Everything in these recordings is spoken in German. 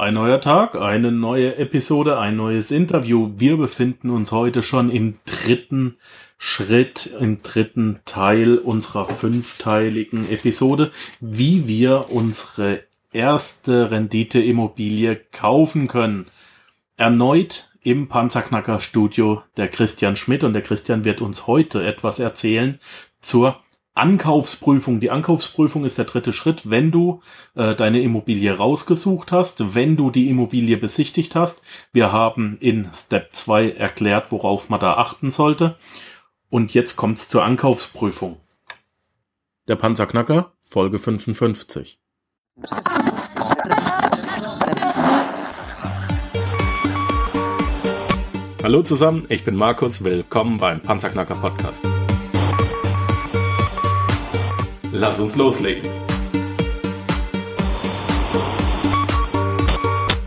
Ein neuer Tag, eine neue Episode, ein neues Interview. Wir befinden uns heute schon im dritten Schritt, im dritten Teil unserer fünfteiligen Episode, wie wir unsere erste Rendite-Immobilie kaufen können. Erneut im Panzerknacker Studio der Christian Schmidt und der Christian wird uns heute etwas erzählen zur Ankaufsprüfung. Die Ankaufsprüfung ist der dritte Schritt, wenn du äh, deine Immobilie rausgesucht hast, wenn du die Immobilie besichtigt hast. Wir haben in Step 2 erklärt, worauf man da achten sollte. Und jetzt kommt's zur Ankaufsprüfung. Der Panzerknacker, Folge 55. Hallo zusammen, ich bin Markus, willkommen beim Panzerknacker Podcast. Lass uns loslegen.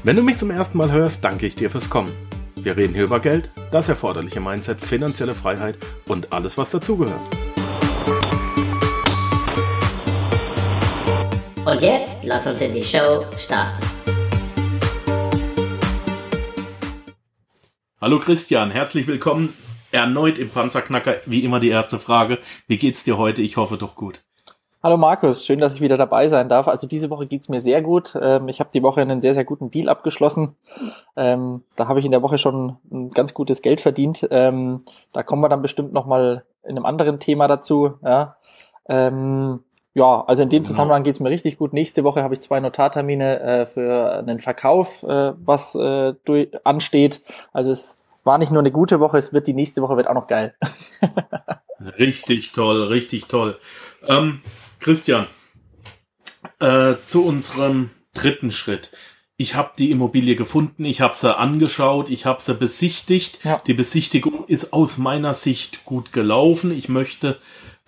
Wenn du mich zum ersten Mal hörst, danke ich dir fürs Kommen. Wir reden hier über Geld, das erforderliche Mindset, finanzielle Freiheit und alles, was dazugehört. Und jetzt lass uns in die Show starten. Hallo Christian, herzlich willkommen erneut im Panzerknacker. Wie immer die erste Frage. Wie geht's dir heute? Ich hoffe doch gut. Hallo Markus, schön, dass ich wieder dabei sein darf. Also diese Woche geht's mir sehr gut. Ähm, ich habe die Woche einen sehr, sehr guten Deal abgeschlossen. Ähm, da habe ich in der Woche schon ein ganz gutes Geld verdient. Ähm, da kommen wir dann bestimmt nochmal in einem anderen Thema dazu. Ja, ja also in dem genau. Zusammenhang geht's mir richtig gut. Nächste Woche habe ich zwei Notartermine äh, für einen Verkauf, äh, was äh, ansteht. Also es war nicht nur eine gute Woche, es wird die nächste Woche wird auch noch geil. richtig toll, richtig toll. Ähm, Christian, äh, zu unserem dritten Schritt. Ich habe die Immobilie gefunden, ich habe sie angeschaut, ich habe sie besichtigt. Ja. Die Besichtigung ist aus meiner Sicht gut gelaufen. Ich möchte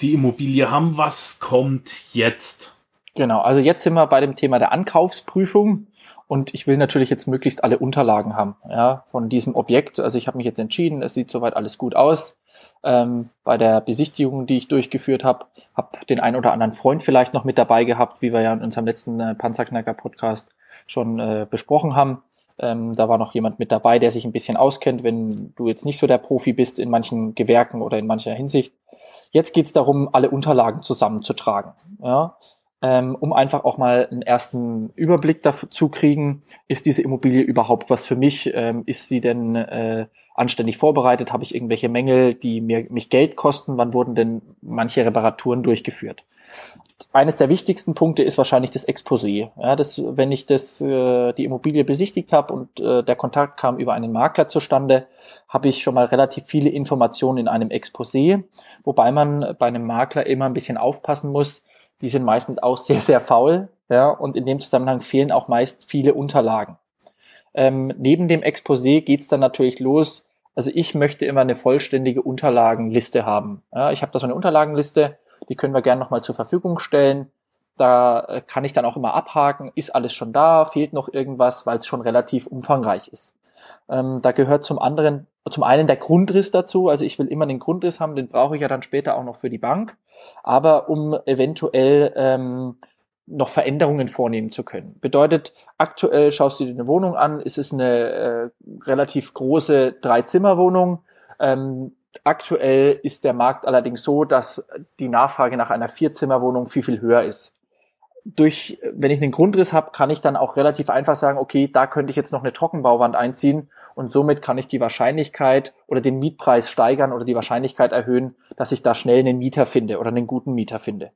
die Immobilie haben. Was kommt jetzt? Genau, also jetzt sind wir bei dem Thema der Ankaufsprüfung. Und ich will natürlich jetzt möglichst alle Unterlagen haben, ja, von diesem Objekt. Also ich habe mich jetzt entschieden, es sieht soweit alles gut aus ähm, bei der Besichtigung, die ich durchgeführt habe. Habe den einen oder anderen Freund vielleicht noch mit dabei gehabt, wie wir ja in unserem letzten äh, Panzerknacker-Podcast schon äh, besprochen haben. Ähm, da war noch jemand mit dabei, der sich ein bisschen auskennt, wenn du jetzt nicht so der Profi bist in manchen Gewerken oder in mancher Hinsicht. Jetzt geht es darum, alle Unterlagen zusammenzutragen. Ja? Ähm, um einfach auch mal einen ersten Überblick dazu zu kriegen, ist diese Immobilie überhaupt was für mich? Ähm, ist sie denn äh, anständig vorbereitet? Habe ich irgendwelche Mängel, die mir, mich Geld kosten? Wann wurden denn manche Reparaturen durchgeführt? Eines der wichtigsten Punkte ist wahrscheinlich das Exposé. Ja, das, wenn ich das, äh, die Immobilie besichtigt habe und äh, der Kontakt kam über einen Makler zustande, habe ich schon mal relativ viele Informationen in einem Exposé, wobei man bei einem Makler immer ein bisschen aufpassen muss, die sind meistens auch sehr, sehr faul. Ja, und in dem Zusammenhang fehlen auch meist viele Unterlagen. Ähm, neben dem Exposé geht's dann natürlich los. Also ich möchte immer eine vollständige Unterlagenliste haben. Ja, ich habe da so eine Unterlagenliste, die können wir gerne nochmal zur Verfügung stellen. Da äh, kann ich dann auch immer abhaken, ist alles schon da, fehlt noch irgendwas, weil es schon relativ umfangreich ist. Ähm, da gehört zum anderen, zum einen der Grundriss dazu. Also ich will immer den Grundriss haben, den brauche ich ja dann später auch noch für die Bank. Aber um eventuell ähm, noch Veränderungen vornehmen zu können. Bedeutet, aktuell schaust du dir eine Wohnung an, es ist eine äh, relativ große Drei-Zimmer-Wohnung. Ähm, aktuell ist der Markt allerdings so, dass die Nachfrage nach einer Vierzimmerwohnung viel, viel höher ist durch, wenn ich einen Grundriss habe, kann ich dann auch relativ einfach sagen, okay, da könnte ich jetzt noch eine Trockenbauwand einziehen und somit kann ich die Wahrscheinlichkeit oder den Mietpreis steigern oder die Wahrscheinlichkeit erhöhen, dass ich da schnell einen Mieter finde oder einen guten Mieter finde.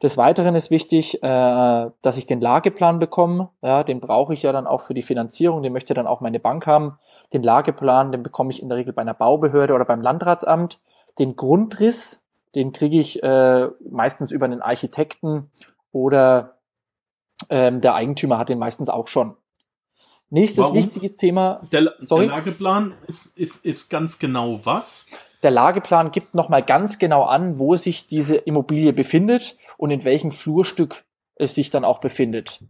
Des Weiteren ist wichtig, äh, dass ich den Lageplan bekomme. Ja, den brauche ich ja dann auch für die Finanzierung. Den möchte dann auch meine Bank haben. Den Lageplan, den bekomme ich in der Regel bei einer Baubehörde oder beim Landratsamt. Den Grundriss, den kriege ich äh, meistens über einen Architekten oder ähm, der Eigentümer hat den meistens auch schon. Nächstes Warum? wichtiges Thema. Der, der Lageplan ist, ist, ist ganz genau was? Der Lageplan gibt nochmal ganz genau an, wo sich diese Immobilie befindet und in welchem Flurstück es sich dann auch befindet.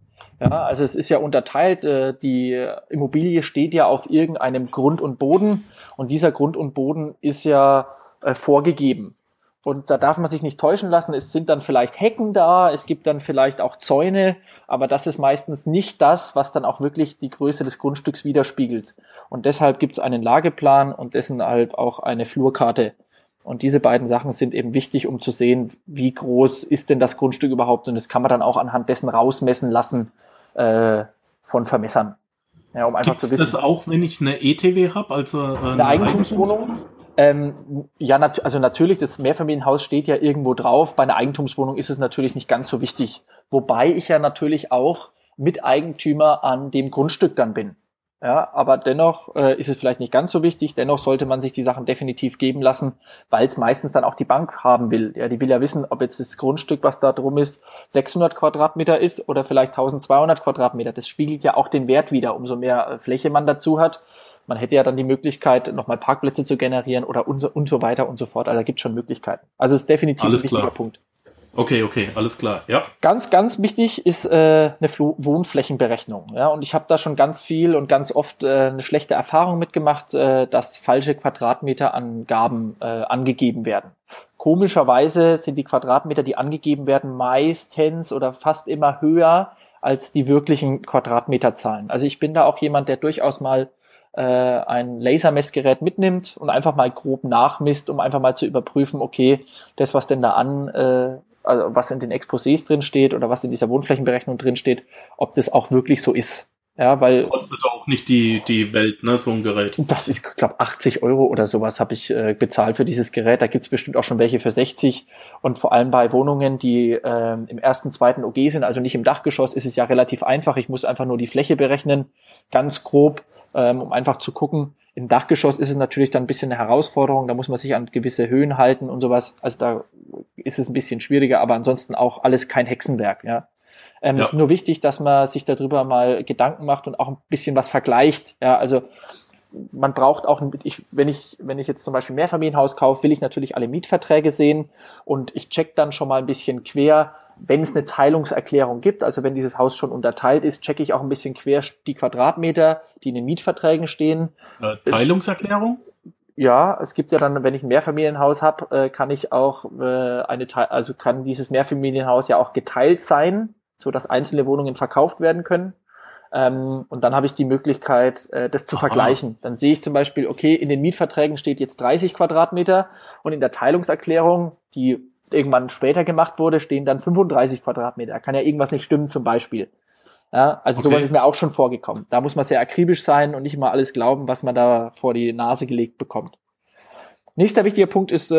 Ja, also es ist ja unterteilt, äh, die Immobilie steht ja auf irgendeinem Grund und Boden und dieser Grund und Boden ist ja äh, vorgegeben. Und da darf man sich nicht täuschen lassen. Es sind dann vielleicht Hecken da, es gibt dann vielleicht auch Zäune, aber das ist meistens nicht das, was dann auch wirklich die Größe des Grundstücks widerspiegelt. Und deshalb gibt es einen Lageplan und deshalb auch eine Flurkarte. Und diese beiden Sachen sind eben wichtig, um zu sehen, wie groß ist denn das Grundstück überhaupt. Und das kann man dann auch anhand dessen rausmessen lassen äh, von Vermessern. Ja, um einfach Gibt's zu wissen. das auch, wenn ich eine ETW habe, also äh, eine, eine Eigentumswohnung? Ähm, ja, nat also natürlich, das Mehrfamilienhaus steht ja irgendwo drauf. Bei einer Eigentumswohnung ist es natürlich nicht ganz so wichtig. Wobei ich ja natürlich auch Miteigentümer an dem Grundstück dann bin. Ja, aber dennoch äh, ist es vielleicht nicht ganz so wichtig. Dennoch sollte man sich die Sachen definitiv geben lassen, weil es meistens dann auch die Bank haben will. Ja, die will ja wissen, ob jetzt das Grundstück, was da drum ist, 600 Quadratmeter ist oder vielleicht 1200 Quadratmeter. Das spiegelt ja auch den Wert wieder, umso mehr äh, Fläche man dazu hat. Man hätte ja dann die Möglichkeit, nochmal Parkplätze zu generieren oder und so, und so weiter und so fort. Also da gibt es schon Möglichkeiten. Also es ist definitiv Alles ein wichtiger klar. Punkt. Okay, okay, alles klar, ja. Ganz, ganz wichtig ist äh, eine Flo Wohnflächenberechnung. Ja, und ich habe da schon ganz viel und ganz oft äh, eine schlechte Erfahrung mitgemacht, äh, dass falsche Quadratmeterangaben äh, angegeben werden. Komischerweise sind die Quadratmeter, die angegeben werden, meistens oder fast immer höher als die wirklichen Quadratmeterzahlen. Also ich bin da auch jemand, der durchaus mal äh, ein Lasermessgerät mitnimmt und einfach mal grob nachmisst, um einfach mal zu überprüfen, okay, das, was denn da an äh, also was in den Exposés drin steht oder was in dieser Wohnflächenberechnung drin steht, ob das auch wirklich so ist. Ja, weil kostet auch nicht die die Welt, ne, so ein Gerät. Das ist, glaube 80 Euro oder sowas habe ich äh, bezahlt für dieses Gerät. Da gibt's bestimmt auch schon welche für 60 und vor allem bei Wohnungen, die äh, im ersten, zweiten OG sind, also nicht im Dachgeschoss, ist es ja relativ einfach. Ich muss einfach nur die Fläche berechnen, ganz grob, ähm, um einfach zu gucken, im Dachgeschoss ist es natürlich dann ein bisschen eine Herausforderung, da muss man sich an gewisse Höhen halten und sowas. Also da ist es ein bisschen schwieriger, aber ansonsten auch alles kein Hexenwerk, ja. Ähm, ja. Es ist nur wichtig, dass man sich darüber mal Gedanken macht und auch ein bisschen was vergleicht. Ja, also man braucht auch, ich, wenn ich, wenn ich jetzt zum Beispiel Mehrfamilienhaus kaufe, will ich natürlich alle Mietverträge sehen und ich check dann schon mal ein bisschen quer, wenn es eine Teilungserklärung gibt, also wenn dieses Haus schon unterteilt ist, checke ich auch ein bisschen quer die Quadratmeter, die in den Mietverträgen stehen. Äh, Teilungserklärung? Ja, es gibt ja dann, wenn ich ein Mehrfamilienhaus habe, äh, kann ich auch äh, eine Teil, also kann dieses Mehrfamilienhaus ja auch geteilt sein, so dass einzelne Wohnungen verkauft werden können. Ähm, und dann habe ich die Möglichkeit, äh, das zu Aha. vergleichen. Dann sehe ich zum Beispiel, okay, in den Mietverträgen steht jetzt 30 Quadratmeter und in der Teilungserklärung, die irgendwann später gemacht wurde, stehen dann 35 Quadratmeter. Da kann ja irgendwas nicht stimmen zum Beispiel. Ja, also okay. sowas ist mir auch schon vorgekommen. Da muss man sehr akribisch sein und nicht immer alles glauben, was man da vor die Nase gelegt bekommt. Nächster wichtiger Punkt ist äh,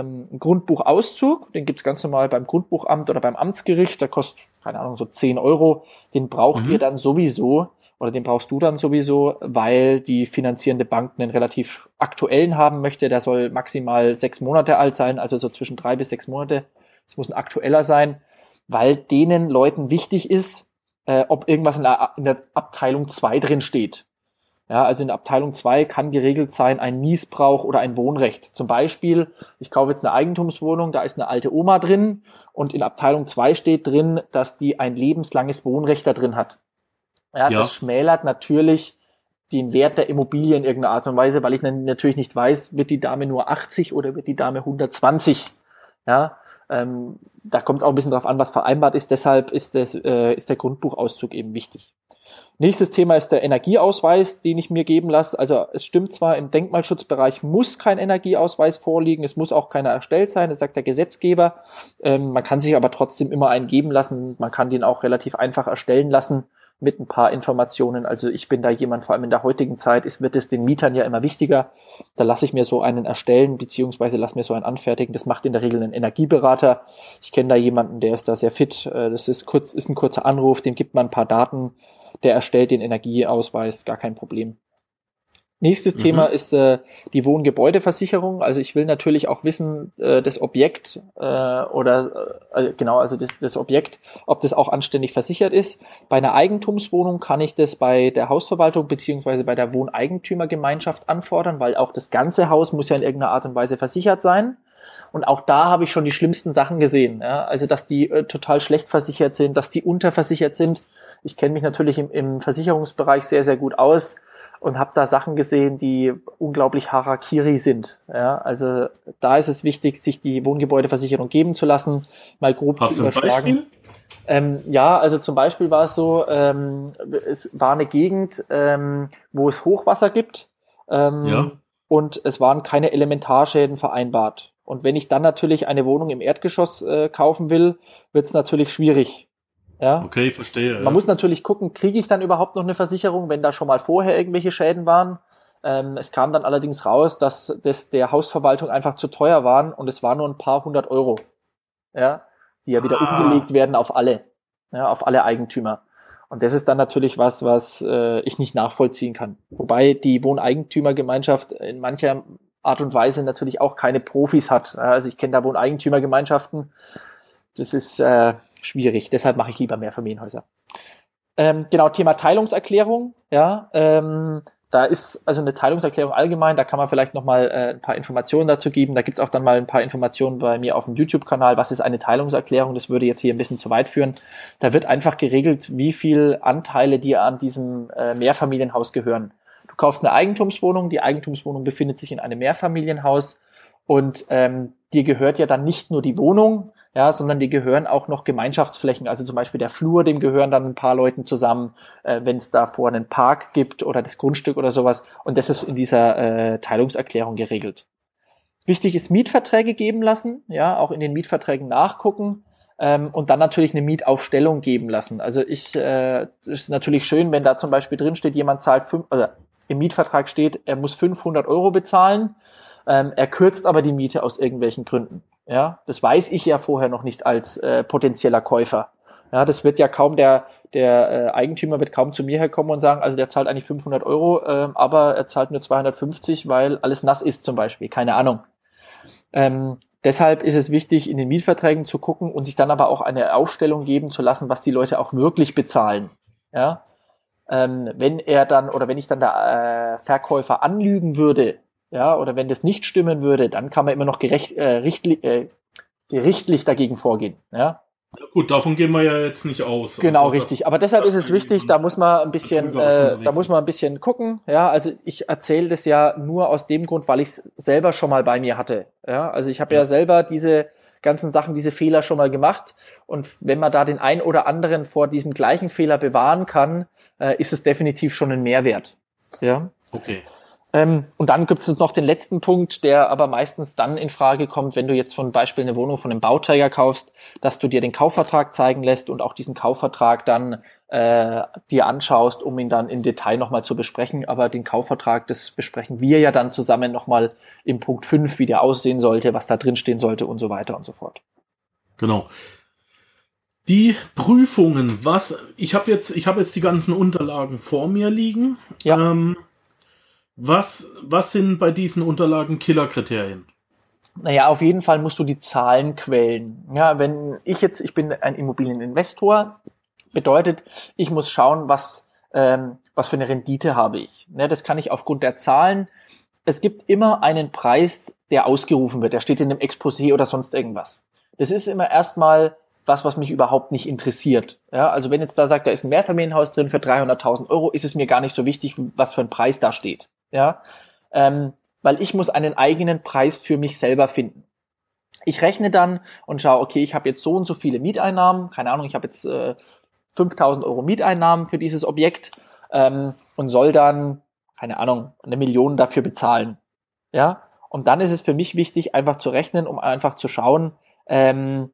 ähm, Grundbuchauszug. Den gibt's ganz normal beim Grundbuchamt oder beim Amtsgericht. Der kostet, keine Ahnung, so 10 Euro. Den braucht mhm. ihr dann sowieso oder den brauchst du dann sowieso, weil die finanzierende Bank einen relativ aktuellen haben möchte. Der soll maximal sechs Monate alt sein, also so zwischen drei bis sechs Monate. Es muss ein aktueller sein, weil denen Leuten wichtig ist, äh, ob irgendwas in der, in der Abteilung zwei drin steht. Ja, also in der Abteilung zwei kann geregelt sein ein Niesbrauch oder ein Wohnrecht. Zum Beispiel, ich kaufe jetzt eine Eigentumswohnung, da ist eine alte Oma drin und in Abteilung zwei steht drin, dass die ein lebenslanges Wohnrecht da drin hat. Ja, ja. das schmälert natürlich den Wert der Immobilie in irgendeiner Art und Weise, weil ich natürlich nicht weiß, wird die Dame nur 80 oder wird die Dame 120. Ja, ähm, da kommt auch ein bisschen drauf an, was vereinbart ist. Deshalb ist, das, äh, ist der Grundbuchauszug eben wichtig. Nächstes Thema ist der Energieausweis, den ich mir geben lasse. Also es stimmt zwar, im Denkmalschutzbereich muss kein Energieausweis vorliegen, es muss auch keiner erstellt sein, das sagt der Gesetzgeber. Ähm, man kann sich aber trotzdem immer einen geben lassen. Man kann den auch relativ einfach erstellen lassen mit ein paar Informationen. Also ich bin da jemand, vor allem in der heutigen Zeit, ist, wird es den Mietern ja immer wichtiger. Da lasse ich mir so einen erstellen, beziehungsweise lasse mir so einen anfertigen. Das macht in der Regel ein Energieberater. Ich kenne da jemanden, der ist da sehr fit. Äh, das ist kurz, ist ein kurzer Anruf, dem gibt man ein paar Daten, der erstellt den Energieausweis, gar kein Problem. Nächstes mhm. Thema ist äh, die Wohngebäudeversicherung. Also ich will natürlich auch wissen, äh, das Objekt äh, oder äh, genau, also das, das Objekt, ob das auch anständig versichert ist. Bei einer Eigentumswohnung kann ich das bei der Hausverwaltung beziehungsweise bei der Wohneigentümergemeinschaft anfordern, weil auch das ganze Haus muss ja in irgendeiner Art und Weise versichert sein. Und auch da habe ich schon die schlimmsten Sachen gesehen. Ja? Also dass die äh, total schlecht versichert sind, dass die unterversichert sind. Ich kenne mich natürlich im, im Versicherungsbereich sehr, sehr gut aus und habe da Sachen gesehen, die unglaublich Harakiri sind. Ja, also da ist es wichtig, sich die Wohngebäudeversicherung geben zu lassen, mal grob Hast zu überschlagen. Ähm, ja, also zum Beispiel war es so, ähm, es war eine Gegend, ähm, wo es Hochwasser gibt ähm, Ja. und es waren keine Elementarschäden vereinbart. Und wenn ich dann natürlich eine Wohnung im Erdgeschoss äh, kaufen will, wird es natürlich schwierig. Ja, Okay, verstehe. man ja. muss natürlich gucken, kriege ich dann überhaupt noch eine Versicherung, wenn da schon mal vorher irgendwelche Schäden waren. Ähm, es kam dann allerdings raus, dass das der Hausverwaltung einfach zu teuer waren und es war nur ein paar hundert Euro, ja, die ja wieder Ah. umgelegt werden auf alle, ja, auf alle Eigentümer. Und das ist dann natürlich was, was äh, ich nicht nachvollziehen kann. Wobei die Wohneigentümergemeinschaft in mancher Art und Weise natürlich auch keine Profis hat. Also ich kenne da Wohneigentümergemeinschaften. Das ist äh, schwierig. Deshalb mache ich lieber Mehrfamilienhäuser. Ähm, genau, Thema Teilungserklärung. Ja, ähm, da ist also eine Teilungserklärung allgemein. Da kann man vielleicht noch mal äh, ein paar Informationen dazu geben. Da gibt's auch dann mal ein paar Informationen bei mir auf dem YouTube-Kanal. Was ist eine Teilungserklärung? Das würde jetzt hier ein bisschen zu weit führen. Da wird einfach geregelt, wie viel Anteile dir an diesem äh, Mehrfamilienhaus gehören. Du kaufst eine Eigentumswohnung. Die Eigentumswohnung befindet sich in einem Mehrfamilienhaus und ähm, dir gehört ja dann nicht nur die Wohnung, ja, sondern die gehören auch noch Gemeinschaftsflächen. Also zum Beispiel der Flur, dem gehören dann ein paar Leuten zusammen, äh, wenn es da vor einen Park gibt oder das Grundstück oder sowas. Und das ist in dieser äh, Teilungserklärung geregelt. Wichtig ist Mietverträge geben lassen, ja, auch in den Mietverträgen nachgucken ähm, und dann natürlich eine Mietaufstellung geben lassen. Also ich, äh, ist natürlich schön, wenn da zum Beispiel drin steht, jemand zahlt fünf, also im Mietvertrag steht, er muss 500 Euro bezahlen, ähm, er kürzt aber die Miete aus irgendwelchen Gründen. Ja, das weiß ich ja vorher noch nicht als äh, potenzieller Käufer. Ja, das wird ja kaum der der äh, Eigentümer wird kaum zu mir herkommen und sagen, also der zahlt eigentlich 500 Euro, ähm, aber er zahlt nur 250, weil alles nass ist zum Beispiel. Keine Ahnung. Ähm, deshalb ist es wichtig, in den Mietverträgen zu gucken und sich dann aber auch eine Aufstellung geben zu lassen, was die Leute auch wirklich bezahlen. Ja, ähm, wenn er dann oder wenn ich dann der äh, Verkäufer anlügen würde, ja, oder wenn das nicht stimmen würde, dann kann man immer noch gerecht, äh, richtli äh, gerichtlich dagegen vorgehen. Ja, Ja, gut, davon gehen wir ja jetzt nicht aus. genau Also das- richtig. Aber deshalb ist es wichtig, ich- da muss man ein bisschen, äh, da muss man ein bisschen gucken. Ja, also ich erzähle das ja nur aus dem Grund, weil ich es selber schon mal bei mir hatte. Ja, also ich habe ja. Ja. selber diese ganzen Sachen, diese Fehler schon mal gemacht. Und wenn man da den ein oder anderen vor diesem gleichen Fehler bewahren kann, äh, ist es definitiv schon ein Mehrwert. Ja. Okay. Ähm, und dann gibt es noch den letzten Punkt, der aber meistens dann in Frage kommt, wenn du jetzt zum Beispiel eine Wohnung von einem Bauträger kaufst, dass du dir den Kaufvertrag zeigen lässt und auch diesen Kaufvertrag dann äh, dir anschaust, um ihn dann im Detail nochmal zu besprechen. Aber den Kaufvertrag, das besprechen wir ja dann zusammen nochmal im Punkt 5, wie der aussehen sollte, was da drin stehen sollte und so weiter und so fort. Genau. Die Prüfungen, was ich habe jetzt, ich habe jetzt die ganzen Unterlagen vor mir liegen. Ja. Ähm, was, was sind bei diesen Unterlagen Killerkriterien? Naja, auf jeden Fall musst du die Zahlen quälen. Ja, wenn ich jetzt, ich bin ein Immobilieninvestor, bedeutet, ich muss schauen, was, ähm, was für eine Rendite habe ich. Ne, das kann ich aufgrund der Zahlen. Es gibt immer einen Preis, der ausgerufen wird. Der steht in einem Exposé oder sonst irgendwas. Das ist immer erstmal was, was mich überhaupt nicht interessiert. Ja, also wenn jetzt da sagt, da ist ein Mehrfamilienhaus drin für 300.000 Euro, ist es mir gar nicht so wichtig, was für ein Preis da steht. Ja, ähm, weil ich muss einen eigenen Preis für mich selber finden. Ich rechne dann und schaue, okay, ich habe jetzt so und so viele Mieteinnahmen, keine Ahnung, ich habe jetzt äh, 5000 Euro Mieteinnahmen für dieses Objekt ähm, und soll dann, keine Ahnung, eine Million dafür bezahlen. Ja, und dann ist es für mich wichtig, einfach zu rechnen, um einfach zu schauen, ähm,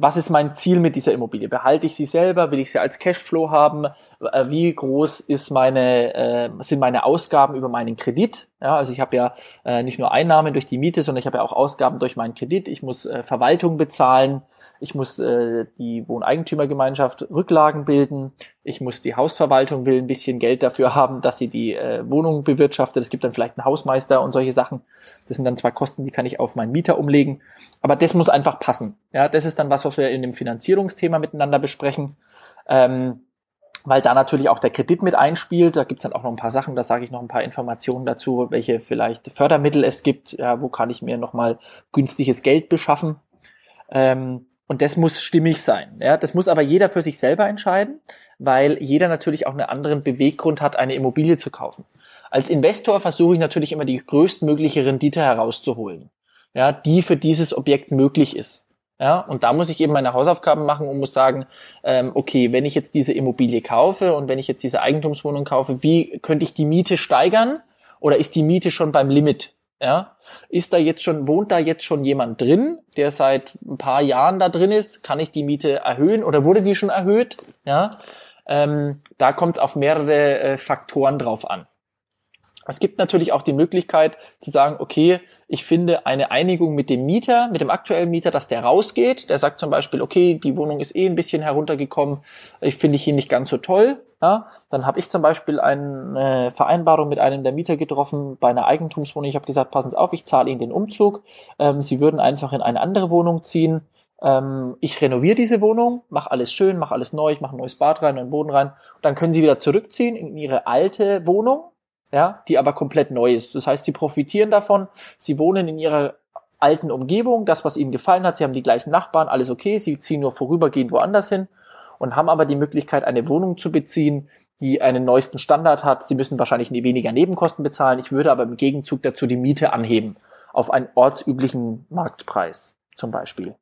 was ist mein Ziel mit dieser Immobilie? Behalte ich sie selber? Will ich sie als Cashflow haben? Äh, Wie groß ist meine, äh, sind meine Ausgaben über meinen Kredit? Ja, also ich habe ja äh, nicht nur Einnahmen durch die Miete, sondern ich habe ja auch Ausgaben durch meinen Kredit. Ich muss äh, Verwaltung bezahlen. Ich muss äh, die Wohneigentümergemeinschaft Rücklagen bilden. Ich muss die Hausverwaltung will ein bisschen Geld dafür haben, dass sie die äh, Wohnung bewirtschaftet. Es gibt dann vielleicht einen Hausmeister und solche Sachen. Das sind dann zwar Kosten, die kann ich auf meinen Mieter umlegen. Aber das muss einfach passen. Ja, das ist dann was, was wir in dem Finanzierungsthema miteinander besprechen. Ähm, weil da natürlich auch der Kredit mit einspielt. Da gibt's dann auch noch ein paar Sachen, da sage ich noch ein paar Informationen dazu, welche vielleicht Fördermittel es gibt, ja, wo kann ich mir nochmal günstiges Geld beschaffen. Ähm, und das muss stimmig sein. Ja, das muss aber jeder für sich selber entscheiden. weil jeder natürlich auch einen anderen Beweggrund hat, eine Immobilie zu kaufen. Als Investor versuche ich natürlich immer die größtmögliche Rendite herauszuholen, ja, die für dieses Objekt möglich ist. Ja, und da muss ich eben meine Hausaufgaben machen und muss sagen, ähm, okay, wenn ich jetzt diese Immobilie kaufe und wenn ich jetzt diese Eigentumswohnung kaufe, wie könnte ich die Miete steigern? Oder ist die Miete schon beim Limit? Ja, ist da jetzt schon, wohnt da jetzt schon jemand drin, der seit ein paar Jahren da drin ist? Kann ich die Miete erhöhen oder wurde die schon erhöht? Ja, ähm, da kommt auf mehrere äh, Faktoren drauf an. Es gibt natürlich auch die Möglichkeit zu sagen, okay, ich finde eine Einigung mit dem Mieter, mit dem aktuellen Mieter, dass der rausgeht. Der sagt zum Beispiel, okay, die Wohnung ist eh ein bisschen heruntergekommen, ich finde ich ihn nicht ganz so toll. Ja, dann habe ich zum Beispiel eine Vereinbarung mit einem der Mieter getroffen bei einer Eigentumswohnung. Ich habe gesagt, passen Sie auf, ich zahle Ihnen den Umzug. Ähm, Sie würden einfach in eine andere Wohnung ziehen. Ähm, ich renoviere diese Wohnung, mache alles schön, mache alles neu, ich mache ein neues Bad rein, neuen Boden rein. Und dann können Sie wieder zurückziehen in Ihre alte Wohnung ja, die aber komplett neu ist. Das heißt, sie profitieren davon, sie wohnen in ihrer alten Umgebung, das, was ihnen gefallen hat, sie haben die gleichen Nachbarn, alles okay, sie ziehen nur vorübergehend woanders hin und haben aber die Möglichkeit, eine Wohnung zu beziehen, die einen neuesten Standard hat. Sie müssen wahrscheinlich weniger Nebenkosten bezahlen. Ich würde aber im Gegenzug dazu die Miete anheben auf einen ortsüblichen Marktpreis zum Beispiel.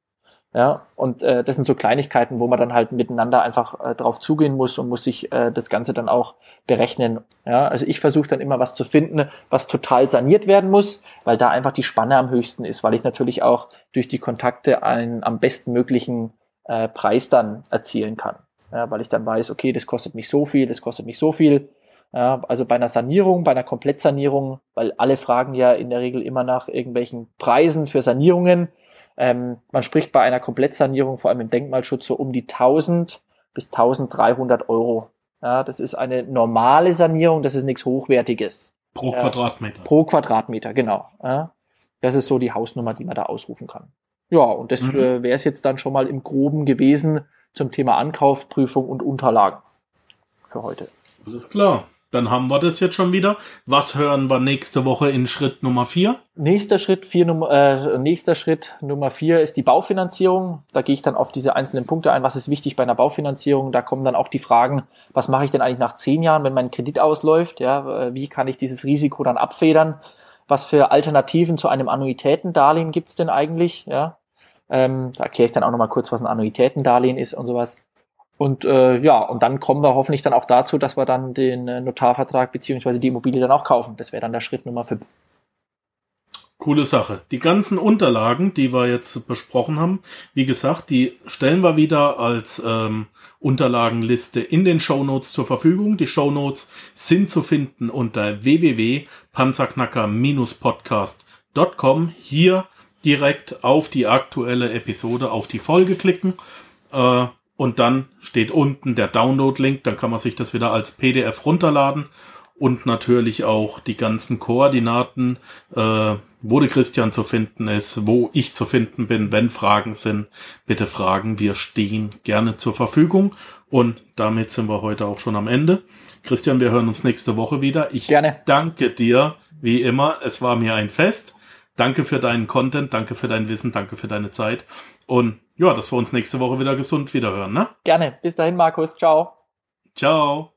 Ja, und äh, das sind so Kleinigkeiten, wo man dann halt miteinander einfach äh, drauf zugehen muss und muss sich äh, das Ganze dann auch berechnen. Ja, also ich versuche dann immer was zu finden, was total saniert werden muss, weil da einfach die Spanne am höchsten ist, weil ich natürlich auch durch die Kontakte einen am besten möglichen äh, Preis dann erzielen kann. Ja, weil ich dann weiß, okay, das kostet mich so viel, das kostet mich so viel. Ja, also bei einer Sanierung, bei einer Komplettsanierung, weil alle fragen ja in der Regel immer nach irgendwelchen Preisen für Sanierungen ähm, man spricht bei einer Komplettsanierung, vor allem im Denkmalschutz, so um die 1000 bis 1300 Euro. Ja, das ist eine normale Sanierung, das ist nichts Hochwertiges. Pro ja, Quadratmeter. Pro Quadratmeter, genau. Ja, das ist so die Hausnummer, die man da ausrufen kann. Ja, und das mhm. äh, wäre es jetzt dann schon mal im Groben gewesen zum Thema Ankaufsprüfung und Unterlagen für heute. Alles klar. Dann haben wir das jetzt schon wieder. Was hören wir nächste Woche in Schritt Nummer vier? Nächster Schritt, vier, äh, nächster Schritt Nummer vier ist die Baufinanzierung. Da gehe ich dann auf diese einzelnen Punkte ein. Was ist wichtig bei einer Baufinanzierung? Da kommen dann auch die Fragen, was mache ich denn eigentlich nach zehn Jahren, wenn mein Kredit ausläuft? Ja, äh, wie kann ich dieses Risiko dann abfedern? Was für Alternativen zu einem Annuitätendarlehen gibt's denn eigentlich? Ja, ähm, da erkläre ich dann auch nochmal kurz, was ein Annuitätendarlehen ist und sowas. Und äh, ja, und dann kommen wir hoffentlich dann auch dazu, dass wir dann den äh, Notarvertrag beziehungsweise die Immobilie dann auch kaufen. Das wäre dann der Schritt Nummer 5. Coole Sache. Die ganzen Unterlagen, die wir jetzt besprochen haben, wie gesagt, die stellen wir wieder als ähm, Unterlagenliste in den Show Notes zur Verfügung. Die Show Notes sind zu finden unter www.panzerknacker-podcast.com. Hier direkt auf die aktuelle Episode, auf die Folge klicken. Äh, und dann steht unten der Download-Link, dann kann man sich das wieder als PDF runterladen und natürlich auch die ganzen Koordinaten, äh, wo der Christian zu finden ist, wo ich zu finden bin, wenn Fragen sind, bitte fragen, wir stehen gerne zur Verfügung und damit sind wir heute auch schon am Ende. Christian, wir hören uns nächste Woche wieder. Ich gerne. danke dir, wie immer, es war mir ein Fest. Danke für deinen Content, danke für dein Wissen, danke für deine Zeit und ja, dass wir uns nächste Woche wieder gesund wiederhören, ne? Gerne. Bis dahin, Markus. Ciao. Ciao.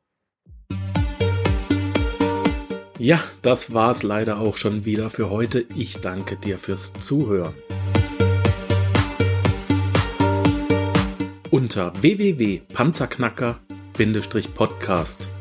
Ja, das war's leider auch schon wieder für heute. Ich danke dir fürs Zuhören. Unter www.panzerknacker-podcast